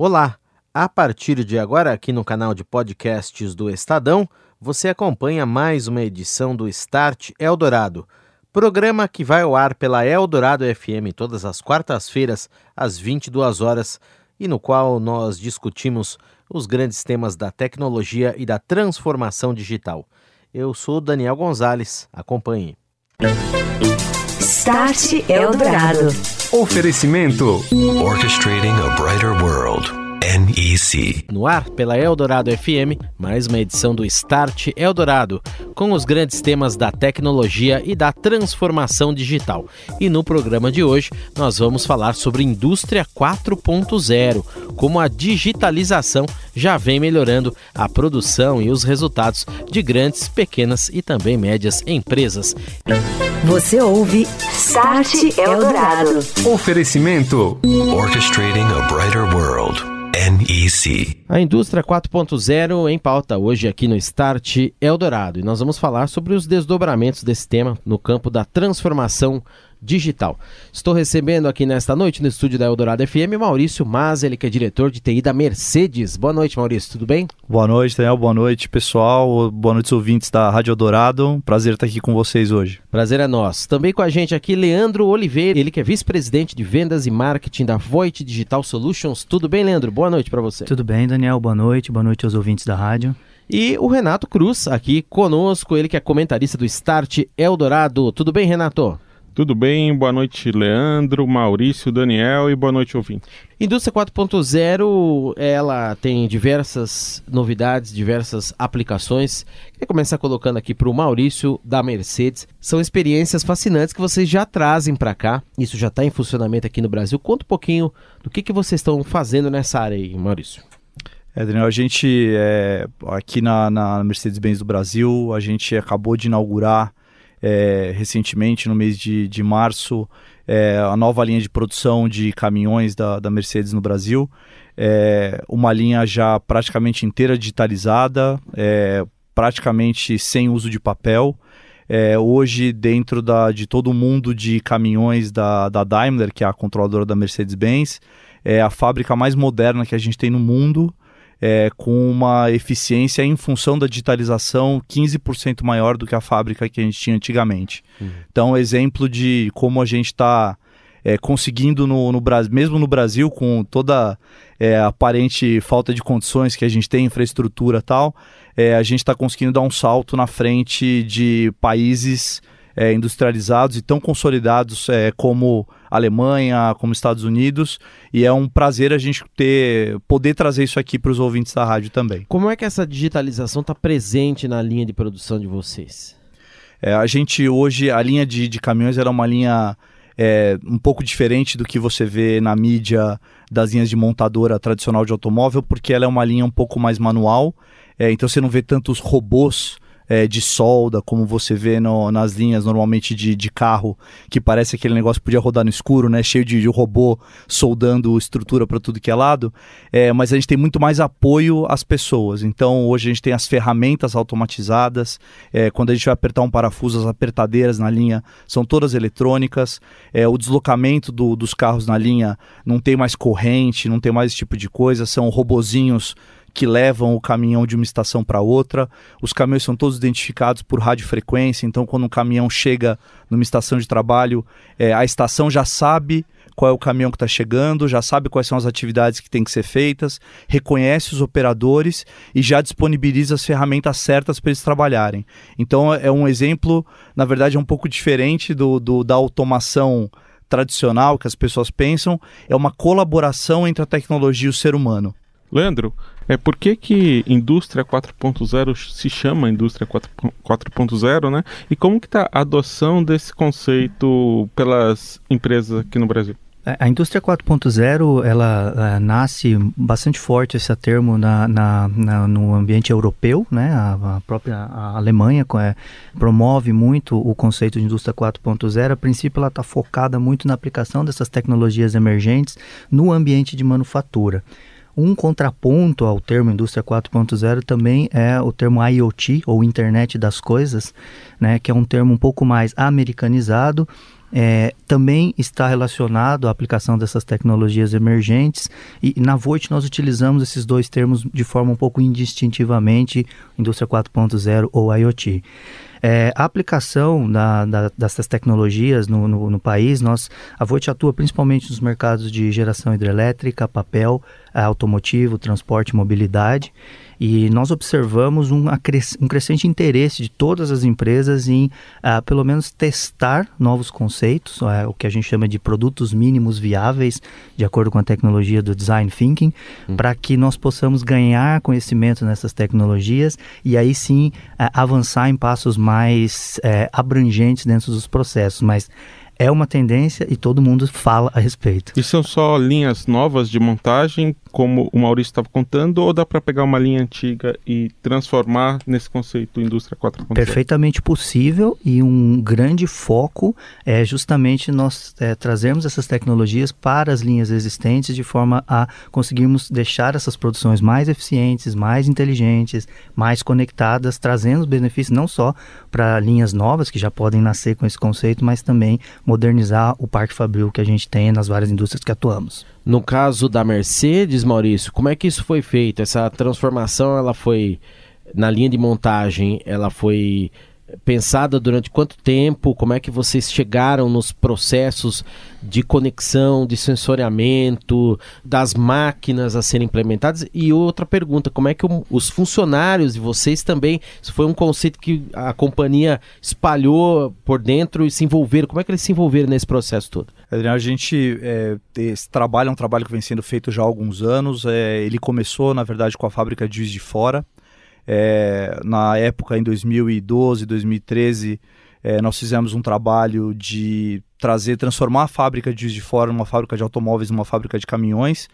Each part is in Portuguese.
Olá! A partir de agora, aqui no canal de podcasts do Estadão, você acompanha mais uma edição do Start Eldorado, programa que vai ao ar pela Eldorado FM todas as quartas-feiras, às 22 horas, e no qual nós discutimos os grandes temas da tecnologia e da transformação digital. Eu sou Daniel Gonzalez, acompanhe. Start Eldorado. Oferecimento Orchestrating a Brighter World. NEC. No ar, pela Eldorado FM, mais uma edição do Start Eldorado, com os grandes temas da tecnologia e da transformação digital. E no programa de hoje, nós vamos falar sobre Indústria 4.0, como a digitalização já vem melhorando a produção e os resultados de grandes, pequenas e também médias empresas. Você ouve Start Eldorado. Oferecimento Orchestrating a Brighter World. NEC. A indústria 4.0 em pauta hoje aqui no Start Eldorado e nós vamos falar sobre os desdobramentos desse tema no campo da transformação digital. Estou recebendo aqui nesta noite no estúdio da Eldorado FM Maurício Mas, ele que é diretor de TI da Mercedes. Boa noite, Maurício, tudo bem? Boa noite, Daniel. Boa noite, pessoal. Boa noite, ouvintes da Rádio Eldorado. Prazer estar aqui com vocês hoje. Prazer é nosso. Também com a gente aqui Leandro Oliveira, ele que é vice-presidente de vendas e marketing da Voit Digital Solutions. Tudo bem, Leandro? Boa noite para você. Tudo bem, Daniel. Boa noite. Boa noite aos ouvintes da rádio. E o Renato Cruz aqui conosco, ele que é comentarista do Start Eldorado. Tudo bem, Renato? Tudo bem? Boa noite, Leandro, Maurício, Daniel e boa noite, ouvinte. Indústria 4.0, ela tem diversas novidades, diversas aplicações. Queria começar colocando aqui para o Maurício da Mercedes. São experiências fascinantes que vocês já trazem para cá. Isso já está em funcionamento aqui no Brasil. Conta um pouquinho do que, que vocês estão fazendo nessa área aí, Maurício. É, Daniel, a gente, é, aqui na, na Mercedes-Benz do Brasil, a gente acabou de inaugurar é, recentemente, no mês de, de março, é, a nova linha de produção de caminhões da, da Mercedes no Brasil. É, uma linha já praticamente inteira digitalizada, é, praticamente sem uso de papel. É, hoje, dentro da, de todo o mundo de caminhões da, da Daimler, que é a controladora da Mercedes-Benz, é a fábrica mais moderna que a gente tem no mundo é, com uma eficiência em função da digitalização 15% maior do que a fábrica que a gente tinha antigamente. Uhum. Então, exemplo de como a gente está é, conseguindo no, no Brasil, mesmo no Brasil, com toda é, aparente falta de condições que a gente tem, infraestrutura e tal, é, a gente está conseguindo dar um salto na frente de países é, industrializados e tão consolidados é, como Alemanha, como Estados Unidos, e é um prazer a gente ter poder trazer isso aqui para os ouvintes da rádio também. Como é que essa digitalização está presente na linha de produção de vocês? É, a gente hoje, a linha de, de caminhões era uma linha é, um pouco diferente do que você vê na mídia das linhas de montadora tradicional de automóvel, porque ela é uma linha um pouco mais manual, é, então você não vê tantos robôs é, de solda, como você vê no, nas linhas normalmente de, de carro, que parece aquele negócio que podia rodar no escuro, né? Cheio de, de robô soldando estrutura para tudo que é lado. É, mas a gente tem muito mais apoio às pessoas. Então hoje a gente tem as ferramentas automatizadas. É, quando a gente vai apertar um parafuso, as apertadeiras na linha são todas eletrônicas. É, o deslocamento do, dos carros na linha não tem mais corrente, não tem mais esse tipo de coisa. São robozinhos que levam o caminhão de uma estação para outra. Os caminhões são todos identificados por radiofrequência, então quando um caminhão chega numa estação de trabalho, é, a estação já sabe qual é o caminhão que está chegando, já sabe quais são as atividades que têm que ser feitas, reconhece os operadores e já disponibiliza as ferramentas certas para eles trabalharem. Então é um exemplo, na verdade, é um pouco diferente do, do da automação tradicional que as pessoas pensam, é uma colaboração entre a tecnologia e o ser humano. Leandro, é por que, que indústria 4.0 se chama indústria 4.0, né? E como que está a adoção desse conceito pelas empresas aqui no Brasil? É, a indústria 4.0 ela, ela, nasce bastante forte esse termo na, na, na, no ambiente europeu, né? A, a própria a Alemanha é, promove muito o conceito de indústria 4.0. A princípio, ela está focada muito na aplicação dessas tecnologias emergentes no ambiente de manufatura. Um contraponto ao termo indústria 4.0 também é o termo IoT ou internet das coisas, né, que é um termo um pouco mais americanizado é, também está relacionado à aplicação dessas tecnologias emergentes e na Voit nós utilizamos esses dois termos de forma um pouco indistintivamente, indústria 4.0 ou IoT. É, a aplicação da, da, dessas tecnologias no, no, no, país, nós, a Voit atua principalmente nos mercados de geração hidrelétrica, papel, automotivo, transporte e mobilidade. E nós observamos um, um crescente interesse de todas as empresas em, uh, pelo menos, testar novos conceitos, uh, o que a gente chama de produtos mínimos viáveis, de acordo com a tecnologia do Design Thinking, hum. para que nós possamos ganhar conhecimento nessas tecnologias e aí sim uh, avançar em passos mais eh, abrangentes dentro dos processos. Mas é uma tendência e todo mundo fala a respeito. E são só linhas novas de montagem, como o Maurício estava contando, ou dá para pegar uma linha antiga e transformar nesse conceito indústria 4.0? Perfeitamente possível e um grande foco é justamente nós é, trazermos essas tecnologias para as linhas existentes de forma a conseguirmos deixar essas produções mais eficientes, mais inteligentes, mais conectadas, trazendo benefícios não só para linhas novas que já podem nascer com esse conceito, mas também modernizar o parque fabril que a gente tem nas várias indústrias que atuamos. No caso da Mercedes, Maurício, como é que isso foi feito? Essa transformação, ela foi na linha de montagem, ela foi pensada durante quanto tempo? Como é que vocês chegaram nos processos de conexão, de sensoriamento, das máquinas a serem implementadas? E outra pergunta, como é que os funcionários de vocês também, isso foi um conceito que a companhia espalhou por dentro e se envolveram, como é que eles se envolveram nesse processo todo? Adriano, a gente, é, esse trabalho é um trabalho que vem sendo feito já há alguns anos, é, ele começou, na verdade, com a fábrica de Juiz de Fora, é, na época, em 2012, 2013, é, nós fizemos um trabalho de trazer, transformar a fábrica de Juiz de Fora numa fábrica de automóveis, numa fábrica de caminhões.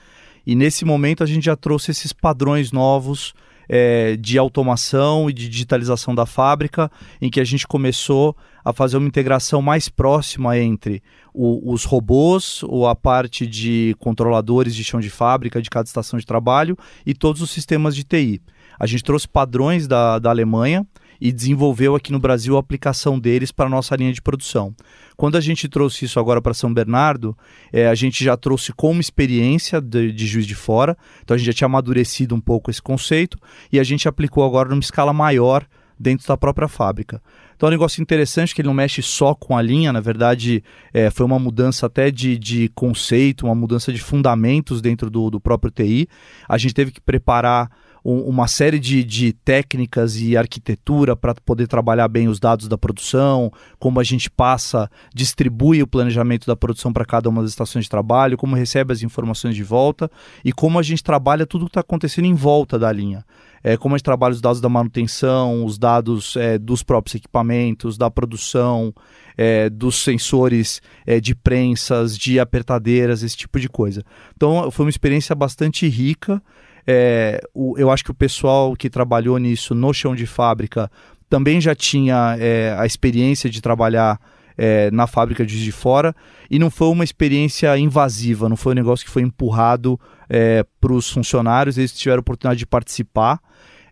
E nesse momento a gente já trouxe esses padrões novos é, de automação e de digitalização da fábrica, em que a gente começou a fazer uma integração mais próxima entre o, os robôs, ou a parte de controladores de chão de fábrica de cada estação de trabalho e todos os sistemas de TI. A gente trouxe padrões da, da Alemanha e desenvolveu aqui no Brasil a aplicação deles para a nossa linha de produção. Quando a gente trouxe isso agora para São Bernardo, é, a gente já trouxe como experiência de, de, Juiz de Fora, então a gente já tinha amadurecido um pouco esse conceito e a gente aplicou agora numa escala maior dentro da própria fábrica. Então é um negócio interessante que ele não mexe só com a linha, na verdade é, foi uma mudança até de, de conceito, uma mudança de fundamentos dentro do, do próprio TI. A gente teve que preparar um, uma série de, de técnicas e arquitetura para poder trabalhar bem os dados da produção, como a gente passa, distribui o planejamento da produção para cada uma das estações de trabalho, como recebe as informações de volta e como a gente trabalha tudo que está acontecendo em volta da linha. É, como a gente trabalha os dados da manutenção, os dados é, dos próprios equipamentos, da produção, é, dos sensores é, de prensas, de apertadeiras, esse tipo de coisa. Então foi uma experiência bastante rica. É, o, eu acho que o pessoal que trabalhou nisso no chão de fábrica também já tinha é, a experiência de trabalhar é, na fábrica de fora e não foi uma experiência invasiva, não foi um negócio que foi empurrado é, para os funcionários, eles tiveram a oportunidade de participar.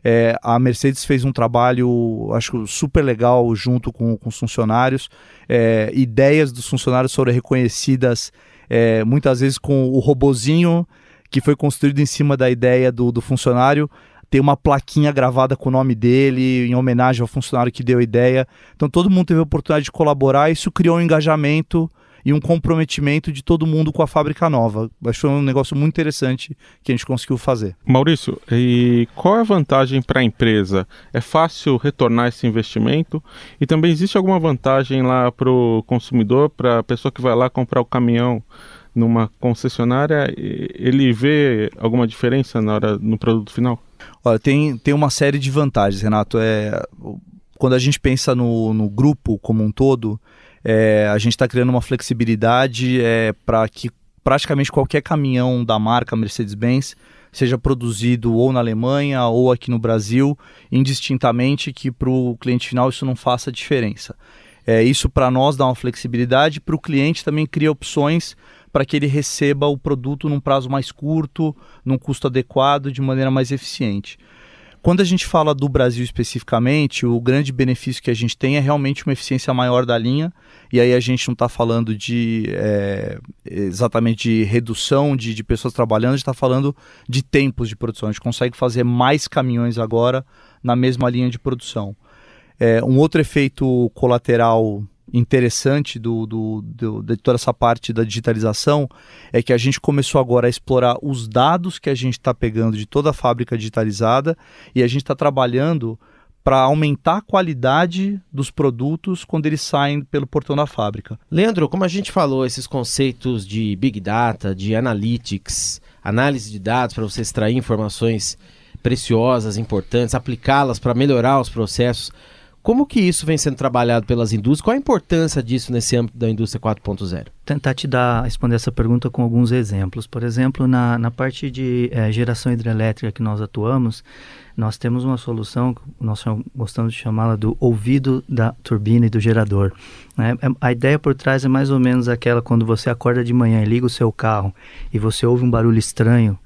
É, a Mercedes fez um trabalho, acho super legal junto com, com os funcionários. É, ideias dos funcionários foram reconhecidas é, muitas vezes com o robozinho que foi construído em cima da ideia do, do funcionário tem uma plaquinha gravada com o nome dele, em homenagem ao funcionário que deu a ideia. Então todo mundo teve a oportunidade de colaborar, e isso criou um engajamento e um comprometimento de todo mundo com a fábrica nova. Acho que foi um negócio muito interessante que a gente conseguiu fazer. Maurício, e qual é a vantagem para a empresa? É fácil retornar esse investimento? E também existe alguma vantagem lá para o consumidor, para a pessoa que vai lá comprar o caminhão? Numa concessionária, ele vê alguma diferença na hora no produto final? Olha, tem, tem uma série de vantagens, Renato. É, quando a gente pensa no, no grupo como um todo, é, a gente está criando uma flexibilidade é, para que praticamente qualquer caminhão da marca Mercedes-Benz seja produzido ou na Alemanha ou aqui no Brasil, indistintamente, que para o cliente final isso não faça diferença. É, isso para nós dá uma flexibilidade, para o cliente também cria opções para que ele receba o produto num prazo mais curto, num custo adequado, de maneira mais eficiente. Quando a gente fala do Brasil especificamente, o grande benefício que a gente tem é realmente uma eficiência maior da linha, e aí a gente não está falando de é, exatamente de redução de, de pessoas trabalhando, a gente está falando de tempos de produção. A gente consegue fazer mais caminhões agora na mesma linha de produção. É, um outro efeito colateral interessante do, do, do, de toda essa parte da digitalização é que a gente começou agora a explorar os dados que a gente está pegando de toda a fábrica digitalizada e a gente está trabalhando para aumentar a qualidade dos produtos quando eles saem pelo portão da fábrica. Leandro, como a gente falou, esses conceitos de Big Data, de Analytics, análise de dados para você extrair informações preciosas, importantes, aplicá-las para melhorar os processos. Como que isso vem sendo trabalhado pelas indústrias? Qual a importância disso nesse âmbito da indústria 4.0? Tentar te dar, responder essa pergunta com alguns exemplos. Por exemplo, na, na parte de é, geração hidrelétrica que nós atuamos, nós temos uma solução, nós gostamos de chamá-la do ouvido da turbina e do gerador. Né? É, a ideia por trás é mais ou menos aquela quando você acorda de manhã e liga o seu carro e você ouve um barulho estranho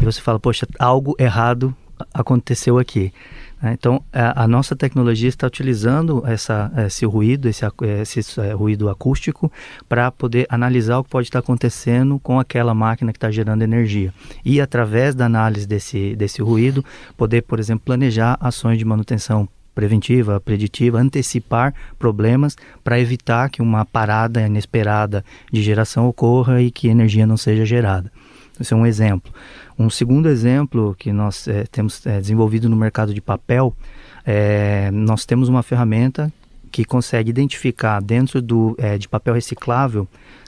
e você fala, poxa, algo errado aconteceu aqui. Né? Então, a, a, nossa tecnologia está utilizando essa, esse ruído, esse, esse é, ruído acústico, para poder analisar o que pode estar acontecendo com aquela máquina que está gerando energia. E, através da análise desse, desse ruído, poder, por exemplo, planejar ações de manutenção preventiva, preditiva, antecipar problemas para evitar que uma parada inesperada de geração ocorra e que energia não seja gerada. Esse é um exemplo. Um segundo exemplo que nós é, temos é, desenvolvido no mercado de papel, é, nós temos uma ferramenta que consegue identificar dentro do, de papel reciclável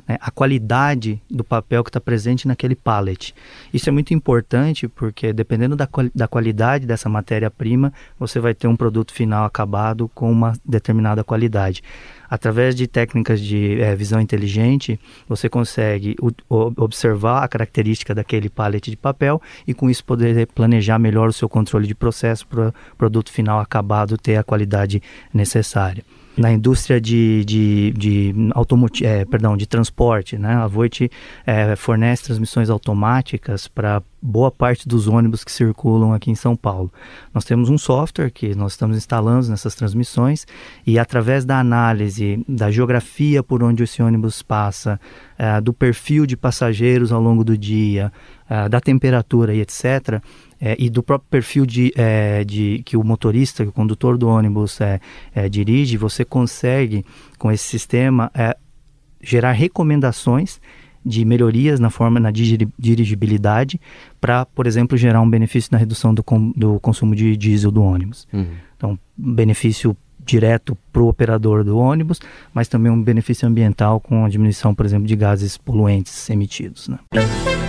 né, a qualidade do papel que está presente naquele pallet. Isso é muito importante porque dependendo da, da qualidade dessa matéria-prima, você vai ter um produto final acabado com uma determinada qualidade. Através de técnicas de é, visão inteligente, você consegue observar a característica daquele pallet de papel e com isso poder planejar melhor o seu controle de processo para o produto final acabado ter a qualidade necessária na indústria de, de, de, automotiv é, perdão, de transporte. Né? A Voit é, fornece transmissões automáticas para boa parte dos ônibus que circulam aqui em São Paulo. Nós temos um software que nós estamos instalando nessas transmissões e através da análise da geografia por onde esse ônibus passa, é, do perfil de passageiros ao longo do dia, é, da temperatura e etc., é, e do próprio perfil de, é, de que o motorista, que o condutor do ônibus é, é dirige, você consegue, com esse sistema, é, gerar recomendações de melhorias na forma na dirigibilidade para, por exemplo, gerar um benefício na redução do, com, do consumo de diesel do ônibus. Uhum. Então, benefício direto para o operador do ônibus, mas também um benefício ambiental com a diminuição, por exemplo, de gases poluentes emitidos. Né?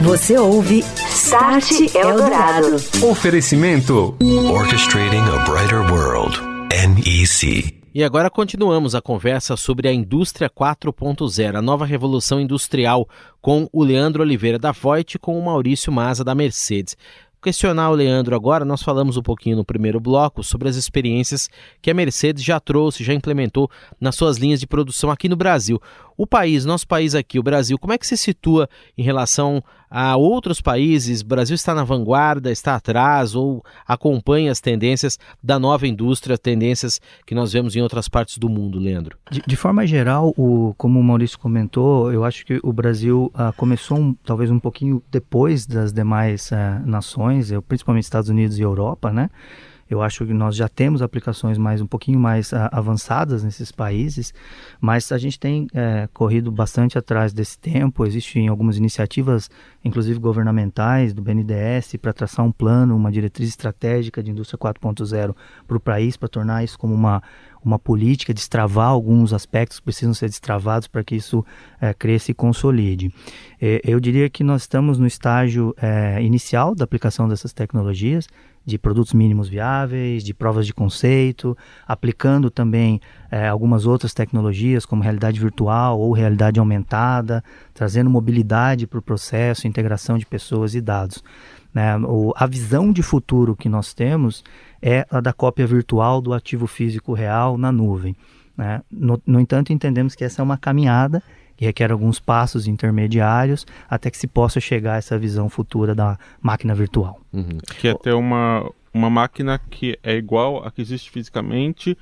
Você ouve Start Eldorado. Oferecimento Orchestrating a Brighter World. NEC. E agora continuamos a conversa sobre a indústria 4.0, a nova revolução industrial, com o Leandro Oliveira da Voit e com o Maurício Maza da Mercedes questionar o Leandro agora, nós falamos um pouquinho no primeiro bloco sobre as experiências que a Mercedes já trouxe, já implementou nas suas linhas de produção aqui no Brasil. O país, nosso país aqui, o Brasil, como é que se situa em relação a outros países? O Brasil está na vanguarda, está atrás ou acompanha as tendências da nova indústria, tendências que nós vemos em outras partes do mundo, Leandro? De, de forma geral, o, como o Maurício comentou, eu acho que o Brasil uh, começou um, talvez um pouquinho depois das demais uh, nações, principalmente Estados Unidos e Europa, né? Eu acho que nós já temos aplicações mais um pouquinho mais a, ah, avançadas nesses países, mas a gente tem é, corrido bastante atrás desse tempo. Existem algumas iniciativas, inclusive governamentais, do BNDES, para traçar um plano, uma diretriz estratégica de indústria 4.0 para o país, para tornar isso como uma uma política, destravar alguns aspectos que precisam ser destravados para que isso é, cresça e consolide. É, eu diria que nós estamos no estágio é, inicial da aplicação dessas tecnologias de produtos mínimos viáveis, de provas de conceito, aplicando também é, algumas outras tecnologias como realidade virtual ou realidade aumentada, trazendo mobilidade para o processo, integração de pessoas e dados. Né? O, a visão de futuro que nós temos é a da cópia virtual do ativo físico real na nuvem. Né? No, no entanto, entendemos que essa é uma caminhada que requer alguns passos intermediários até que se possa chegar a essa visão futura da máquina virtual. Uhum. Que é ter uma, uma máquina que é igual a que existe fisicamente,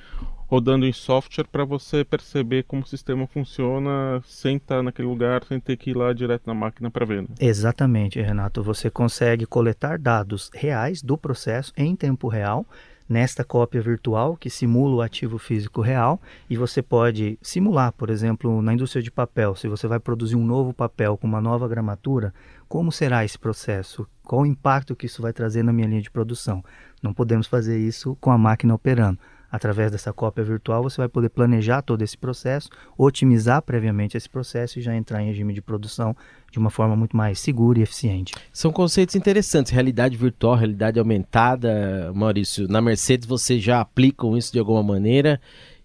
rodando em software para você perceber como o sistema funciona sem estar naquele lugar, sem ter que ir lá direto na máquina para ver. Né? Exatamente, Renato. Você consegue coletar dados reais do processo em tempo real nesta cópia virtual que simula o ativo físico real e você pode simular, por exemplo, na indústria de papel, se você vai produzir um novo papel com uma nova gramatura, como será esse processo? Qual o impacto que isso vai trazer na minha linha de produção? Não podemos fazer isso com a máquina operando através dessa cópia virtual, você vai poder planejar todo esse processo, otimizar previamente esse processo e já entrar em regime de produção de uma forma muito mais segura e eficiente. São conceitos interessantes, realidade virtual, realidade aumentada, Maurício. Na Mercedes você já aplicam isso de alguma maneira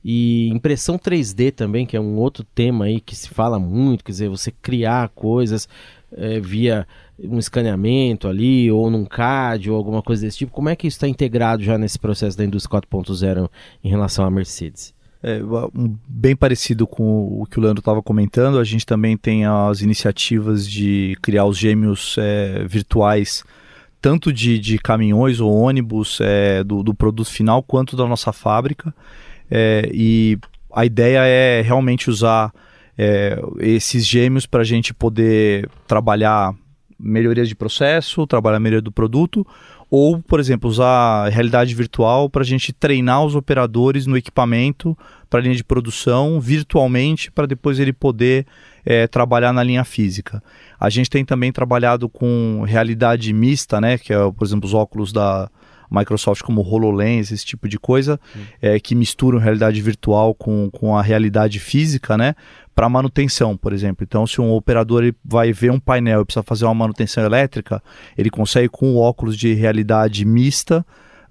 e impressão 3D também, que é um outro tema aí que se fala muito, quer dizer, você criar coisas é, via um escaneamento ali, ou num CAD, ou alguma coisa desse tipo. Como é que isso está integrado já nesse processo da indústria 4.0 em relação à Mercedes? É, bem parecido com o que o Leandro estava comentando, a gente também tem as iniciativas de criar os gêmeos é, virtuais, tanto de, de, caminhões ou ônibus é, do, do, produto final, quanto da nossa fábrica. É, e a ideia é realmente usar é, esses gêmeos para a gente poder trabalhar melhorias de processo, trabalhar a melhoria do produto, ou, por exemplo, usar realidade virtual para a gente treinar os operadores no equipamento para a linha de produção virtualmente para depois ele poder é, trabalhar na linha física. A gente tem também trabalhado com realidade mista, né, que é, por exemplo, os óculos da Microsoft como HoloLens, esse tipo de coisa, é, que misturam realidade virtual com, com a realidade física, né? para manutenção, por exemplo. Então, se um operador vai ver um painel e precisa fazer uma manutenção elétrica, ele consegue com o óculos de realidade mista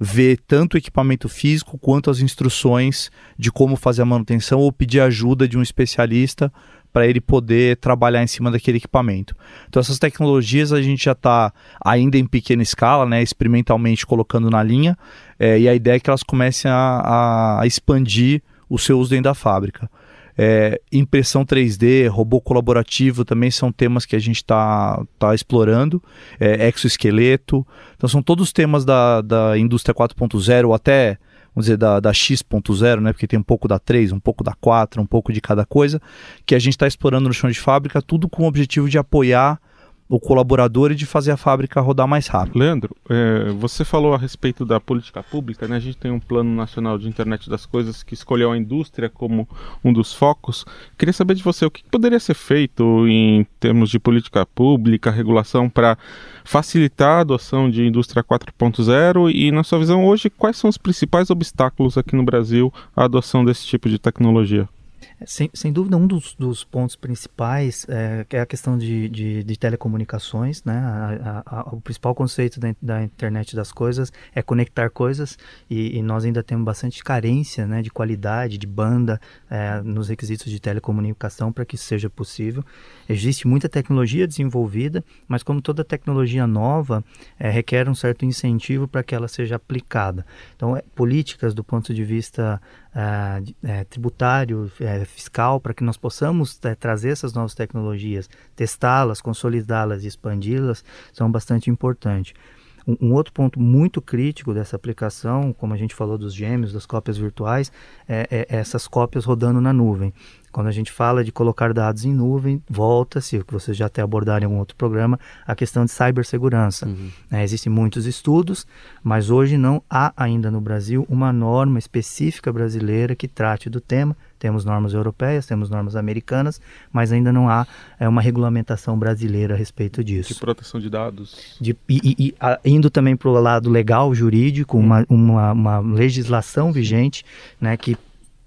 ver tanto o equipamento físico quanto as instruções de como fazer a manutenção ou pedir ajuda de um especialista para ele poder trabalhar em cima daquele equipamento. Então essas tecnologias a gente já está ainda em pequena escala, né, experimentalmente colocando na linha, é, e a ideia é que elas comecem a, a expandir o seu uso dentro da fábrica. É, impressão 3D, robô colaborativo também são temas que a gente está tá explorando. É, exoesqueleto. Então são todos temas da, da indústria 4.0 ou até vamos dizer, da, da X.0, né? Porque tem um pouco da 3, um pouco da 4, um pouco de cada coisa, que a gente está explorando no chão de fábrica, tudo com o objetivo de apoiar o colaborador e de fazer a fábrica rodar mais rápido. Leandro, é, você falou a respeito da política pública, né? A gente tem um plano nacional de internet das coisas que escolheu a indústria como um dos focos. Queria saber de você o que poderia ser feito em termos de política pública, regulação para facilitar a adoção de indústria 4.0 e, na sua visão, hoje, quais são os principais obstáculos aqui no Brasil à adoção desse tipo de tecnologia? Sem, sem dúvida, um dos, dos pontos principais é, é a questão de, de, de telecomunicações. Né? A, a, a, o principal conceito da, da, internet das coisas é conectar coisas e, e nós ainda temos bastante carência né, de qualidade, de banda é, nos requisitos de telecomunicação para que isso seja possível. Existe muita tecnologia desenvolvida, mas como toda tecnologia nova, é, requer um certo incentivo para que ela seja aplicada. Então, é, políticas do ponto de vista é, tributário, é, fiscal, para que nós possamos é, trazer essas novas tecnologias, testá-las, consolidá-las e expandi-las, são bastante importantes. Um, um, outro ponto muito crítico dessa aplicação, como a gente falou dos gêmeos, das cópias virtuais, é, é essas cópias rodando na nuvem. Quando a gente fala de colocar dados em nuvem, volta-se, o que vocês já até abordaram em algum outro programa, a questão de cibersegurança. Uhum. É, existem muitos estudos, mas hoje não há ainda no Brasil uma norma específica brasileira que trate do tema. Temos normas europeias, temos normas americanas, mas ainda não há é, uma regulamentação brasileira a respeito disso. De proteção de dados. De, e, e, a, indo também para o lado legal, jurídico, uma, uma, uma legislação vigente né, que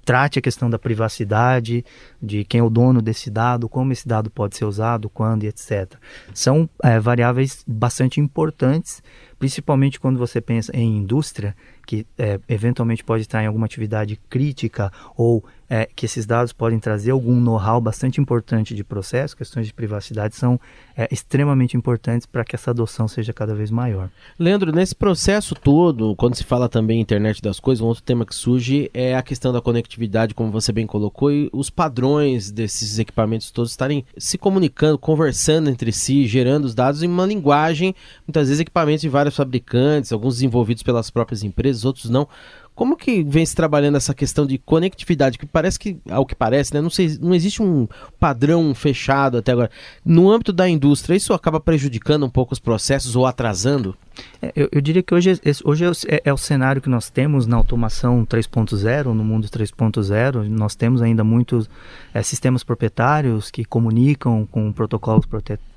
trate a questão da privacidade, de quem é o dono desse dado, como esse dado pode ser usado, quando e etc. São é, variáveis bastante importantes, principalmente quando você pensa em indústria, que é, eventualmente pode estar em alguma atividade crítica ou é, que esses dados podem trazer algum know-how bastante importante de processo, questões de privacidade são é, extremamente importantes para que essa adoção seja cada vez maior. Leandro, nesse processo todo, quando se fala também internet das coisas, um outro tema que surge é a questão da conectividade, como você bem colocou, e os padrões desses equipamentos todos estarem se comunicando, conversando entre si, gerando os dados em uma linguagem, muitas vezes equipamentos de vários fabricantes, alguns desenvolvidos pelas próprias empresas, outros não. Como que vem se trabalhando essa questão de conectividade? Que parece que, ao que parece, né, não, sei, não existe um padrão fechado até agora. No âmbito da indústria, isso acaba prejudicando um pouco os processos ou atrasando? É, eu, eu, diria que hoje, hoje é, é, o cenário que nós temos na automação 3.0, no mundo 3.0. Nós temos ainda muitos é, sistemas proprietários que comunicam com protocolos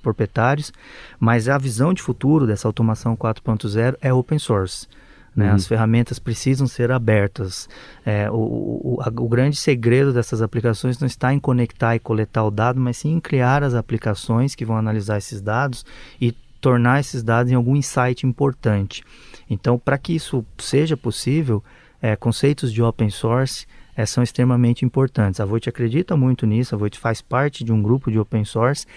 proprietários, mas a visão de futuro dessa automação 4.0 é open source. Né? Uhum. As ferramentas precisam ser abertas. É, o, o, a, o, grande segredo dessas aplicações não está em conectar e coletar o dado, mas sim em criar as aplicações que vão analisar esses dados e tornar esses dados em algum insight importante. Então, para que isso seja possível, é, conceitos de open source é, são extremamente importantes. A Voit acredita muito nisso, a Voit faz parte de um grupo de open source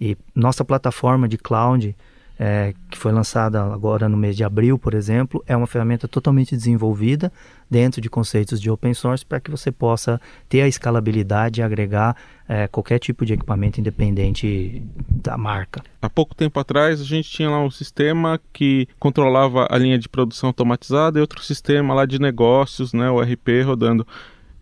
e nossa plataforma de cloud é, que foi lançada agora no mês de abril, por exemplo, é uma ferramenta totalmente desenvolvida dentro de conceitos de open source para que você possa ter a escalabilidade e agregar é, qualquer tipo de equipamento independente da marca. Há pouco tempo atrás a gente tinha lá um sistema que controlava a linha de produção automatizada e outro sistema lá de negócios, né, o RP rodando.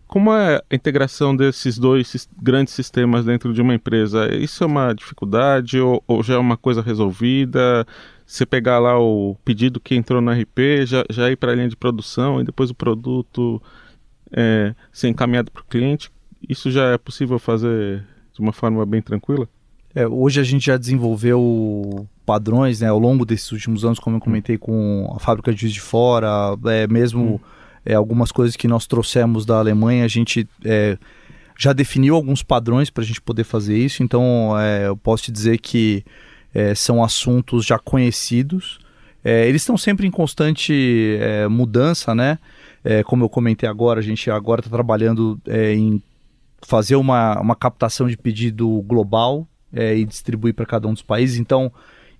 Como é a integração desses dois grandes sistemas dentro de uma empresa? Isso é uma dificuldade ou, ou já é uma coisa resolvida? Você pegar lá o pedido que entrou no RP, já, já ir para a linha de produção e depois o produto é, ser encaminhado para o cliente, isso já é possível fazer de uma forma bem tranquila? É, hoje a gente já desenvolveu padrões né, ao longo desses últimos anos, como eu comentei com a fábrica de Juiz de Fora, é, mesmo. Hum é, algumas coisas que nós trouxemos da Alemanha, a gente é, já definiu alguns padrões para a gente poder fazer isso, então é, eu posso te dizer que é, são assuntos já conhecidos. É, eles estão sempre em constante é, mudança, né? como eu comentei agora, a gente agora está trabalhando em fazer uma, uma captação de pedido global e distribuir para cada um dos países. Então,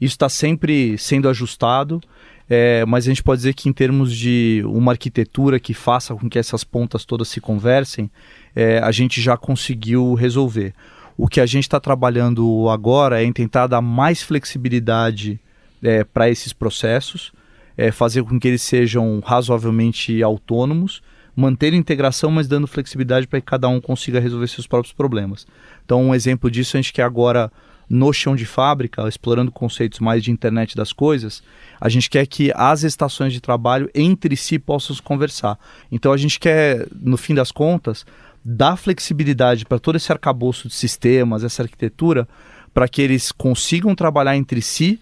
isso está sempre sendo ajustado. É, mas a gente pode dizer que em termos de uma arquitetura que faça com que essas pontas todas se conversem, é, a gente já conseguiu resolver. O que a gente está trabalhando agora é em tentar dar mais flexibilidade é, para esses processos, é, fazer com que eles sejam razoavelmente autônomos, manter a integração, mas dando flexibilidade para que cada um consiga resolver seus próprios problemas. Então, um exemplo disso a gente quer agora no chão de fábrica, explorando conceitos mais de internet das coisas, a gente quer que as estações de trabalho entre si possam conversar. Então a gente quer, no fim das contas, dar flexibilidade para todo esse arcabouço de sistemas, essa arquitetura, para que eles consigam trabalhar entre si,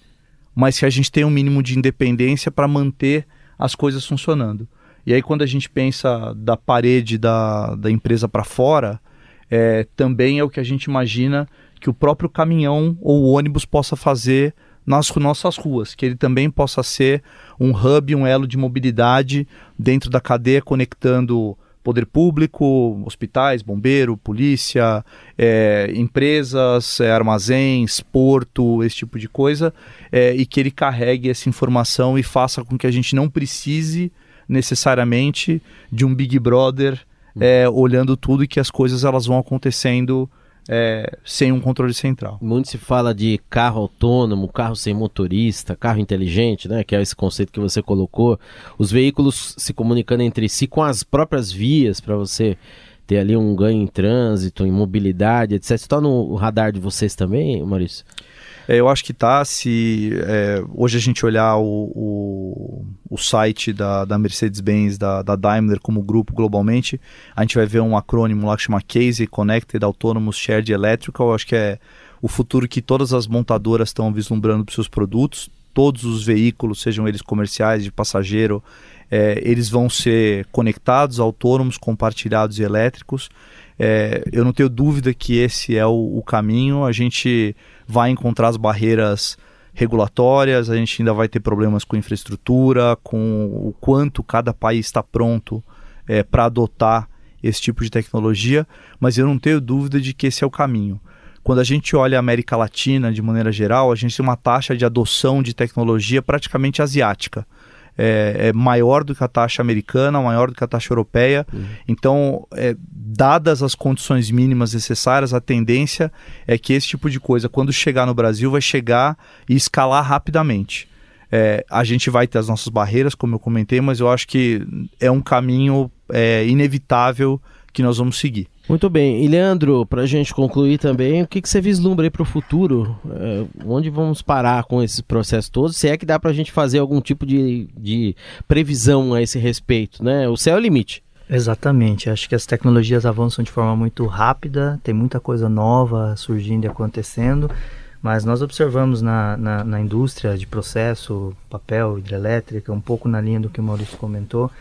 mas que a gente tenha um mínimo de independência para manter as coisas funcionando. E aí, quando a gente pensa da parede da, da empresa para fora, é, também é o que a gente imagina que o próprio caminhão ou o ônibus possa fazer nas nossas ruas, que ele também possa ser um hub, um elo de mobilidade dentro da cadeia, conectando poder público, hospitais, bombeiro, polícia, é, empresas, é, armazéns, porto, esse tipo de coisa, é, e que ele carregue essa informação e faça com que a gente não precise necessariamente de um Big Brother é, olhando tudo e que as coisas elas vão acontecendo é, sem um controle central. Muito se fala de carro autônomo, carro sem motorista, carro inteligente, né? Que é esse conceito que você colocou. Os veículos se comunicando entre si com as próprias vias para você ter ali um ganho em trânsito, em mobilidade, etc. Está no radar de vocês também, Maurício? É, eu acho que tá. Se é, hoje a gente olhar o, o, o site da, da Mercedes-Benz, da, da, Daimler como grupo globalmente, a gente vai ver um acrônimo lá que chama Case Connected Autonomous Shared Electrical. Eu acho que é o futuro que todas as montadoras estão vislumbrando para seus produtos. Todos os veículos, sejam eles comerciais, de passageiro, é, eles vão ser conectados, autônomos, compartilhados e elétricos. É, eu não tenho dúvida que esse é o, o caminho. A gente vai encontrar as barreiras regulatórias, a gente ainda vai ter problemas com infraestrutura, com o quanto cada país está pronto é, para adotar esse tipo de tecnologia, mas eu não tenho dúvida de que esse é o caminho. Quando a gente olha a América Latina de maneira geral, a gente tem uma taxa de adoção de tecnologia praticamente asiática. É, é maior do que a taxa americana, maior do que a taxa europeia. Uhum. Então, é, dadas as condições mínimas necessárias, a tendência é que esse tipo de coisa, quando chegar no Brasil, vai chegar e escalar rapidamente. É, a gente vai ter as nossas barreiras, como eu comentei, mas eu acho que é um caminho é, inevitável que nós vamos seguir. Muito bem. E Leandro, para a gente concluir também, o que, que você vislumbra aí para o futuro? É, onde vamos parar com esse processo todo? Se é que dá para a gente fazer algum tipo de, de previsão a esse respeito, né? O céu é o limite. Exatamente. Acho que as tecnologias avançam de forma muito rápida, tem muita coisa nova surgindo e acontecendo, mas nós observamos na, na, na indústria de processo, papel, hidrelétrica, um pouco na linha do que o Maurício comentou,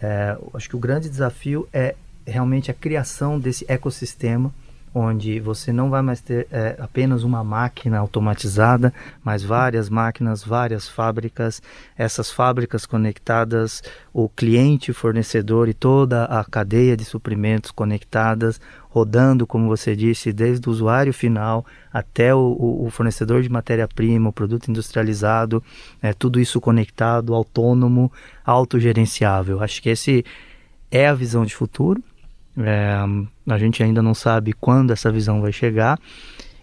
é, acho que o grande desafio é realmente a criação desse ecossistema onde você não vai mais ter é, apenas uma máquina automatizada, mas várias máquinas, várias fábricas, essas fábricas conectadas, o cliente, fornecedor e toda a cadeia de suprimentos conectadas, rodando, como você disse, desde o usuário final até o, o fornecedor de matéria-prima, o produto industrializado, é, tudo isso conectado, autônomo, autogerenciável. Acho que esse é a visão de futuro é, a gente ainda não sabe quando essa visão vai chegar,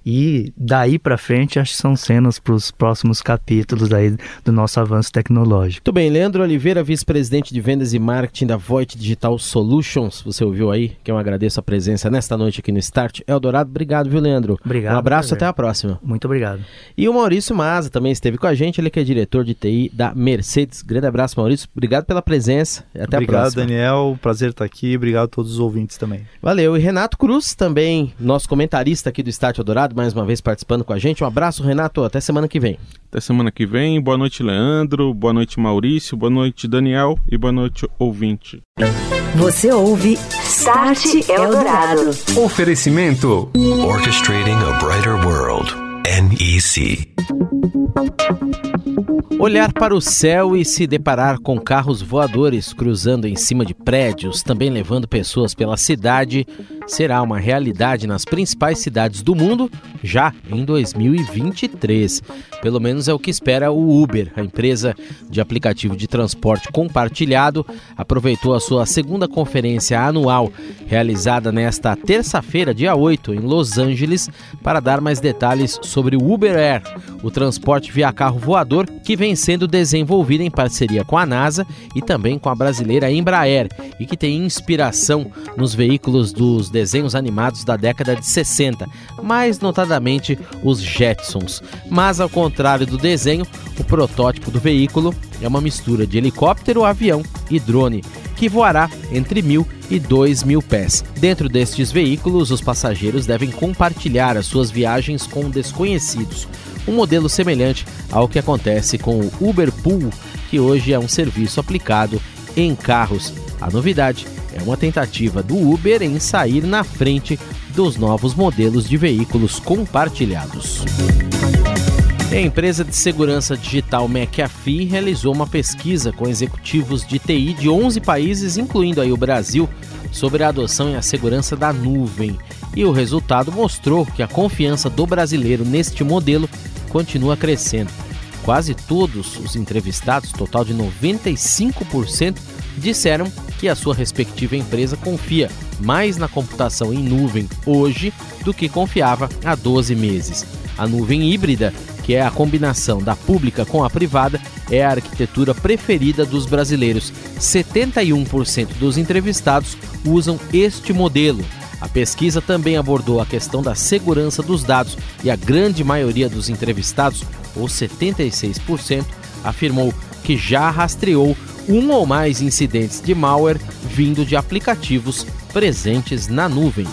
e daí para frente, acho que são cenas para os próximos capítulos aí do nosso avanço tecnológico. Muito bem, Leandro Oliveira, vice-presidente de vendas e marketing da Voit Digital Solutions. Você ouviu aí, que eu agradeço a presença nesta noite aqui no Start Eldorado. Obrigado, viu, Leandro? Obrigado. Um abraço, até a próxima. Muito obrigado. E o Maurício Maza também esteve com a gente, ele que é diretor de TI da Mercedes. Grande abraço, Maurício. Obrigado pela presença. Até obrigado, a próxima. Obrigado, Daniel. Prazer estar aqui. Obrigado a todos os ouvintes também. Valeu. E Renato Cruz, também nosso comentarista aqui do Start Eldorado mais uma vez participando com a gente. Um abraço, Renato. Até semana que vem. Até semana que vem. Boa noite, Leandro. Boa noite, Maurício. Boa noite, Daniel. E boa noite, ouvinte. Você ouve Start Eldorado. Oferecimento: Orchestrating a Brighter World. NEC. Olhar para o céu e se deparar com carros voadores cruzando em cima de prédios, também levando pessoas pela cidade, será uma realidade nas principais cidades do mundo já em 2023. Pelo menos é o que espera o Uber, a empresa de aplicativo de transporte compartilhado, aproveitou a sua segunda conferência anual, realizada nesta terça-feira, dia 8, em Los Angeles, para dar mais detalhes sobre o Uber Air, o transporte via carro voador que vem sendo desenvolvido em parceria com a NASA e também com a brasileira Embraer e que tem inspiração nos veículos dos desenhos animados da década de 60, mais notadamente os Jetsons. Mas ao contrário do desenho, o protótipo do veículo é uma mistura de helicóptero, avião e drone, que voará entre mil e dois mil pés. Dentro destes veículos, os passageiros devem compartilhar as suas viagens com desconhecidos, um modelo semelhante ao que acontece com o Uber Pool, que hoje é um serviço aplicado em carros. A novidade é uma tentativa do Uber em sair na frente dos novos modelos de veículos compartilhados. A empresa de segurança digital McAfee realizou uma pesquisa com executivos de TI de 11 países, incluindo aí o Brasil, sobre a adoção e a segurança da nuvem. E o resultado mostrou que a confiança do brasileiro neste modelo continua crescendo. Quase todos os entrevistados, total de 95%, disseram que a sua respectiva empresa confia mais na computação em nuvem hoje do que confiava há 12 meses. A nuvem híbrida que é a combinação da pública com a privada, é a arquitetura preferida dos brasileiros. 71% dos entrevistados usam este modelo. A pesquisa também abordou a questão da segurança dos dados e a grande maioria dos entrevistados, ou 76%, afirmou que já rastreou um ou mais incidentes de malware vindo de aplicativos presentes na nuvem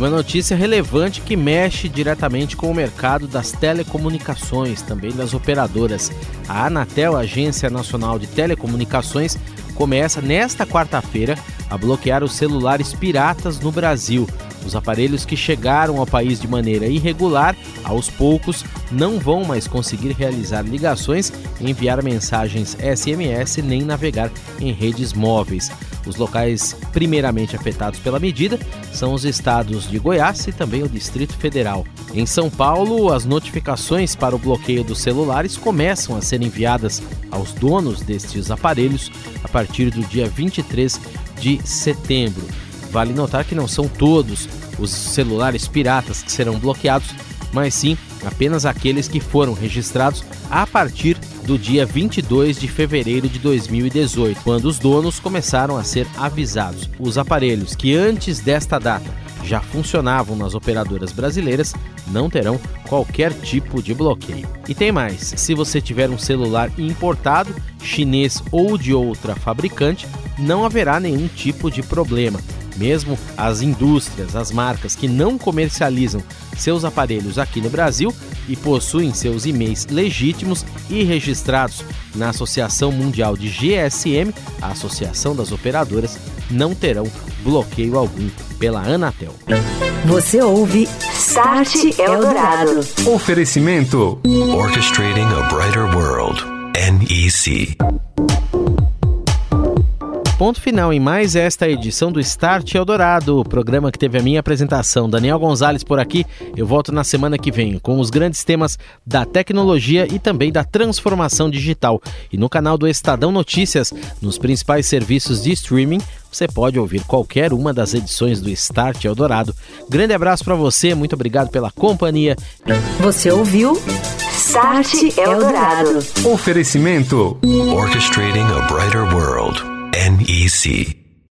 uma notícia relevante que mexe diretamente com o mercado das telecomunicações, também das operadoras. A Anatel, Agência Nacional de Telecomunicações, começa nesta quarta-feira a bloquear os celulares piratas no Brasil. Os aparelhos que chegaram ao país de maneira irregular, aos poucos, não vão mais conseguir realizar ligações, enviar mensagens SMS nem navegar em redes móveis. Os locais primeiramente afetados pela medida são os estados de Goiás e também o Distrito Federal. Em São Paulo, as notificações para o bloqueio dos celulares começam a ser enviadas aos donos destes aparelhos a partir do dia 23 de setembro. Vale notar que não são todos os celulares piratas que serão bloqueados, mas sim apenas aqueles que foram registrados a partir do dia 22 de fevereiro de 2018, quando os donos começaram a ser avisados. Os aparelhos que antes desta data já funcionavam nas operadoras brasileiras não terão qualquer tipo de bloqueio. E tem mais: se você tiver um celular importado, chinês ou de outra fabricante, não haverá nenhum tipo de problema. Mesmo as indústrias, as marcas que não comercializam seus aparelhos aqui no Brasil e possuem seus e-mails legítimos e registrados na Associação Mundial de GSM, a Associação das Operadoras, não terão bloqueio algum pela Anatel. Você ouve Start Eldorado. Oferecimento Orchestrating a Brighter World. NEC ponto final em mais esta edição do Start Eldorado, o programa que teve a minha apresentação. Daniel Gonzalez por aqui. Eu volto na semana que vem com os grandes temas da tecnologia e também da transformação digital. E no canal do Estadão Notícias, nos principais serviços de streaming, você pode ouvir qualquer uma das edições do Start Eldorado. Grande abraço para você, muito obrigado pela companhia. Você ouviu? Start Eldorado. Oferecimento Orchestrating a Brighter World. NEC.